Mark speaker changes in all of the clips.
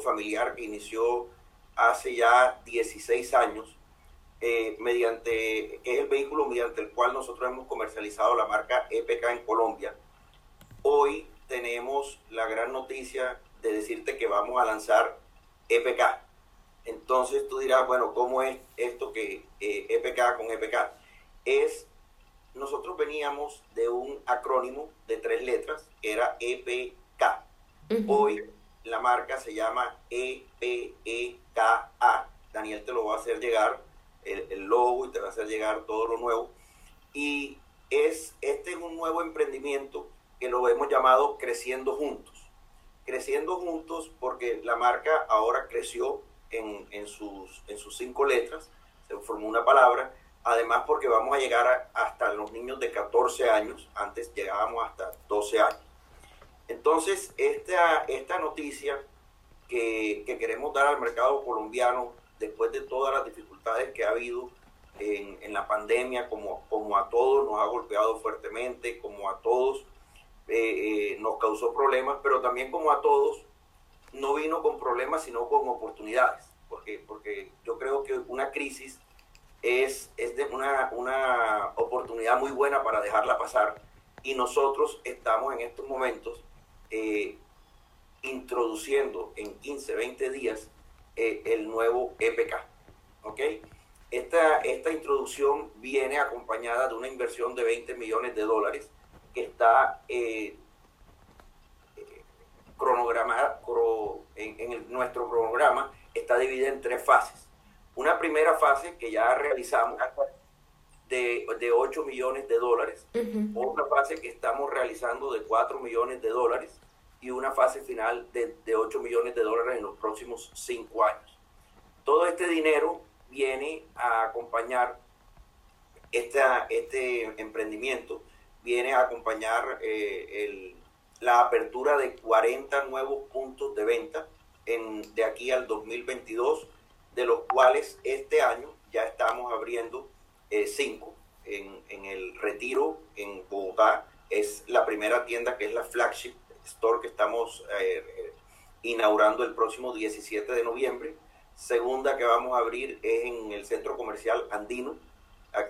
Speaker 1: familiar que inició hace ya 16 años, eh, mediante, que es el vehículo mediante el cual nosotros hemos comercializado la marca EPK en Colombia. Hoy tenemos la gran noticia de decirte que vamos a lanzar EPK. Entonces tú dirás, bueno, ¿cómo es esto que EPK e con EPK? Es, nosotros veníamos de un acrónimo de tres letras, que era Hoy la marca se llama EPEKA. Daniel te lo va a hacer llegar, el, el, logo, y te va a hacer llegar todo lo nuevo. Y es, este es un nuevo emprendimiento que lo hemos llamado Creciendo Juntos. Creciendo Juntos porque la marca ahora creció en, en, sus, en sus cinco letras, se formó una palabra, además porque vamos a llegar hasta los niños de 14 años, antes llegábamos hasta 12 años. Entonces, esta, esta noticia que, que, queremos dar al mercado colombiano, después de todas las dificultades que ha habido en, en, la pandemia, como, como a todos nos ha golpeado fuertemente, como a todos eh, eh, nos causó problemas, pero también como a todos no vino con problemas, sino con oportunidades, porque, porque yo creo que una crisis es, es de una, una oportunidad muy buena para dejarla pasar y nosotros estamos en estos momentos introduciendo en 15, 20 días eh, el nuevo EPK. ¿ok? Esta, esta introducción viene acompañada de una inversión de 20 millones de dólares que está eh, cronogramada en, en nuestro cronograma, está dividida en tres fases. Una primera fase que ya realizamos de, de 8 millones de dólares, otra fase que estamos realizando de 4 millones de dólares y una fase final de, de 8 millones de dólares en los próximos 5 años. Todo este dinero viene a acompañar esta, este emprendimiento, viene a acompañar eh, el, la apertura de 40 nuevos puntos de venta en, de aquí al 2022, de los cuales este año ya estamos abriendo eh, cinco en, en, el Retiro, en Bogotá. Es la primera tienda que es la flagship store que estamos eh, eh, inaugurando el próximo 17 de noviembre. Segunda que vamos a abrir es en el centro comercial Andino,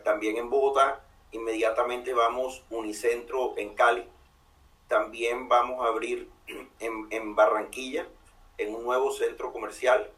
Speaker 1: también en Bogotá. Inmediatamente vamos Unicentro en Cali. También vamos a abrir en, en Barranquilla, en un nuevo centro comercial